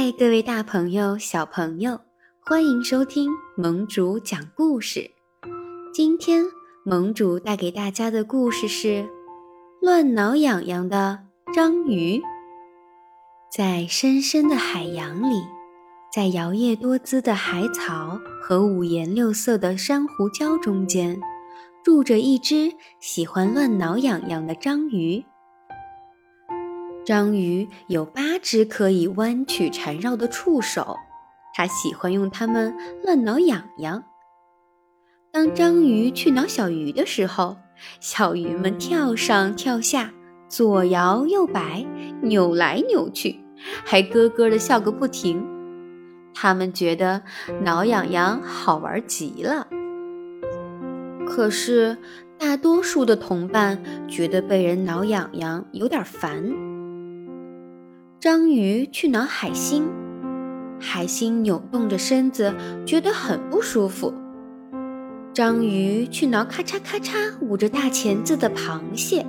嗨，各位大朋友、小朋友，欢迎收听盟主讲故事。今天盟主带给大家的故事是《乱挠痒痒的章鱼》。在深深的海洋里，在摇曳多姿的海草和五颜六色的珊瑚礁中间，住着一只喜欢乱挠痒痒的章鱼。章鱼有八只可以弯曲缠绕的触手，它喜欢用它们乱挠痒痒。当章鱼去挠小鱼的时候，小鱼们跳上跳下，左摇右摆，扭来扭去，还咯咯地笑个不停。它们觉得挠痒痒好玩极了。可是，大多数的同伴觉得被人挠痒痒有点烦。章鱼去挠海星，海星扭动着身子，觉得很不舒服。章鱼去挠咔嚓咔嚓捂着大钳子的螃蟹，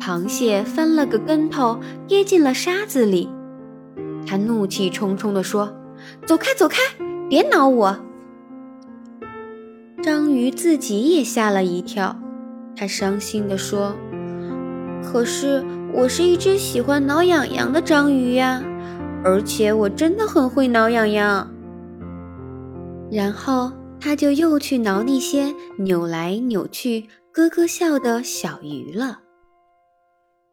螃蟹翻了个跟头，跌进了沙子里。他怒气冲冲地说：“走开，走开，别挠我！”章鱼自己也吓了一跳，他伤心地说：“可是……”我是一只喜欢挠痒痒的章鱼呀，而且我真的很会挠痒痒。然后他就又去挠那些扭来扭去、咯咯笑的小鱼了。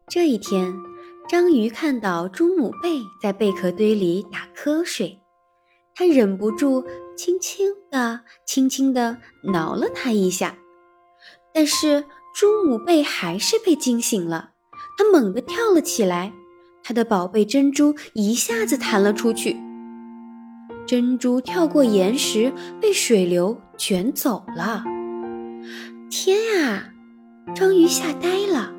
这一天，章鱼看到朱母贝在贝壳堆里打瞌睡，他忍不住轻轻地、轻轻地挠了它一下，但是朱母贝还是被惊醒了。他猛地跳了起来，他的宝贝珍珠一下子弹了出去。珍珠跳过岩石，被水流卷走了。天啊！章鱼吓呆了，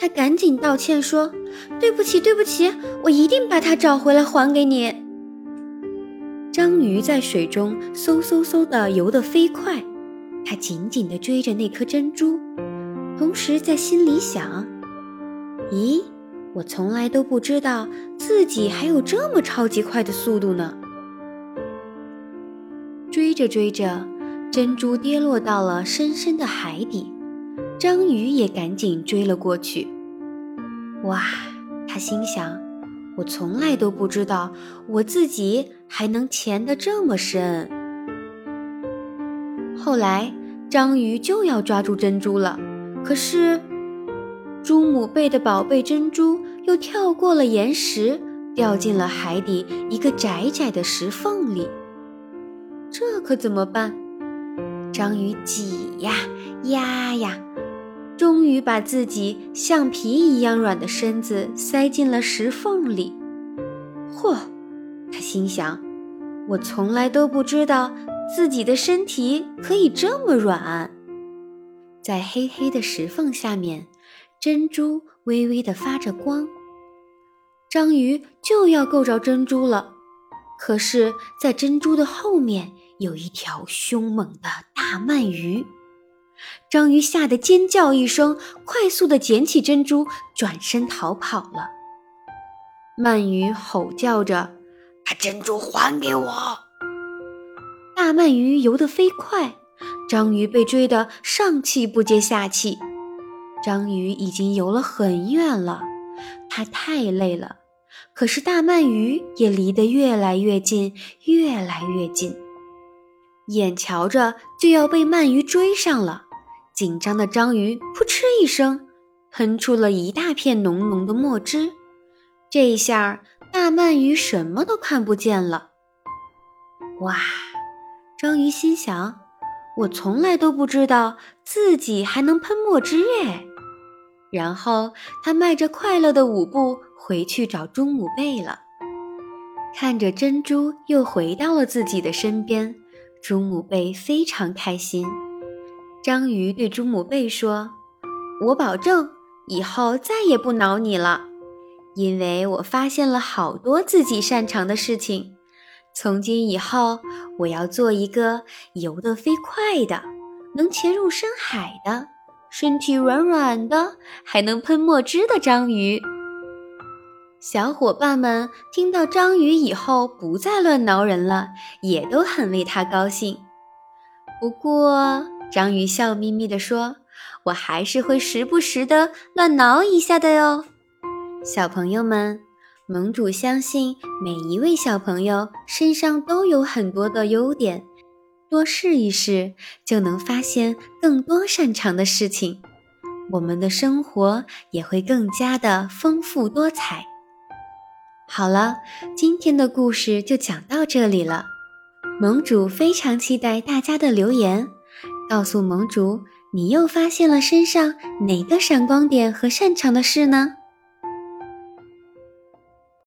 他赶紧道歉说：“对不起，对不起，我一定把它找回来还给你。”章鱼在水中嗖嗖嗖地游得飞快，他紧紧地追着那颗珍珠，同时在心里想。咦，我从来都不知道自己还有这么超级快的速度呢！追着追着，珍珠跌落到了深深的海底，章鱼也赶紧追了过去。哇，他心想：我从来都不知道我自己还能潜得这么深。后来，章鱼就要抓住珍珠了，可是……朱母贝的宝贝珍珠又跳过了岩石，掉进了海底一个窄窄的石缝里。这可怎么办？章鱼挤呀压呀，终于把自己橡皮一样软的身子塞进了石缝里。嚯！他心想：我从来都不知道自己的身体可以这么软。在黑黑的石缝下面。珍珠微微的发着光，章鱼就要够着珍珠了。可是，在珍珠的后面有一条凶猛的大鳗鱼。章鱼吓得尖叫一声，快速的捡起珍珠，转身逃跑了。鳗鱼吼叫着：“把珍珠还给我！”大鳗鱼游得飞快，章鱼被追得上气不接下气。章鱼已经游了很远了，它太累了。可是大鳗鱼也离得越来越近，越来越近，眼瞧着就要被鳗鱼追上了。紧张的章鱼扑哧一声，喷出了一大片浓浓的墨汁。这一下大鳗鱼什么都看不见了。哇！章鱼心想：我从来都不知道自己还能喷墨汁哎。然后他迈着快乐的舞步回去找朱母贝了。看着珍珠又回到了自己的身边，朱母贝非常开心。章鱼对朱母贝说：“我保证以后再也不挠你了，因为我发现了好多自己擅长的事情。从今以后，我要做一个游得飞快的，能潜入深海的。”身体软软的，还能喷墨汁的章鱼。小伙伴们听到章鱼以后不再乱挠人了，也都很为他高兴。不过，章鱼笑眯眯地说：“我还是会时不时的乱挠一下的哟。”小朋友们，盟主相信每一位小朋友身上都有很多的优点，多试一试就能发现更多擅长的事情，我们的生活也会更加的丰富多彩。好了，今天的故事就讲到这里了。盟主非常期待大家的留言，告诉盟主你又发现了身上哪个闪光点和擅长的事呢？